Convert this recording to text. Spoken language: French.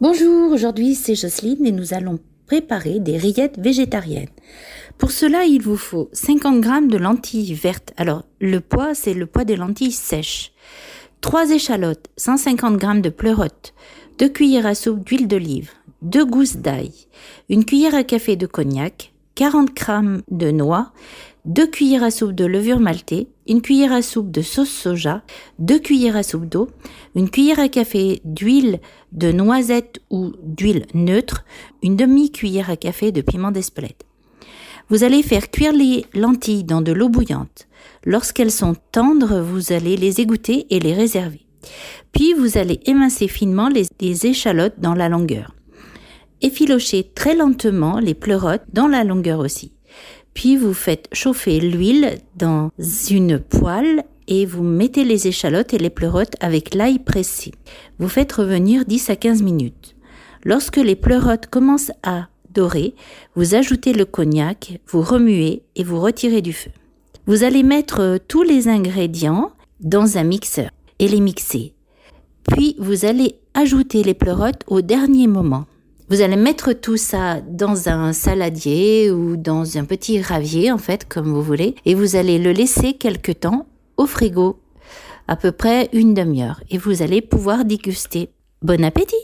Bonjour, aujourd'hui c'est Jocelyne et nous allons préparer des rillettes végétariennes. Pour cela, il vous faut 50 g de lentilles vertes. Alors, le poids, c'est le poids des lentilles sèches. 3 échalotes, 150 g de pleurotes, 2 cuillères à soupe d'huile d'olive, 2 gousses d'ail, une cuillère à café de cognac, 40 g de noix, 2 cuillères à soupe de levure maltée, une cuillère à soupe de sauce soja, 2 cuillères à soupe d'eau, une cuillère à café d'huile de noisette ou d'huile neutre, une demi-cuillère à café de piment d'Espelette. Vous allez faire cuire les lentilles dans de l'eau bouillante. Lorsqu'elles sont tendres, vous allez les égoutter et les réserver. Puis vous allez émincer finement les, les échalotes dans la longueur. Effilocher très lentement les pleurotes dans la longueur aussi. Puis vous faites chauffer l'huile dans une poêle et vous mettez les échalotes et les pleurotes avec l'ail pressé. Vous faites revenir 10 à 15 minutes. Lorsque les pleurotes commencent à dorer, vous ajoutez le cognac, vous remuez et vous retirez du feu. Vous allez mettre tous les ingrédients dans un mixeur et les mixer. Puis vous allez ajouter les pleurotes au dernier moment. Vous allez mettre tout ça dans un saladier ou dans un petit ravier, en fait, comme vous voulez, et vous allez le laisser quelque temps au frigo, à peu près une demi-heure, et vous allez pouvoir déguster. Bon appétit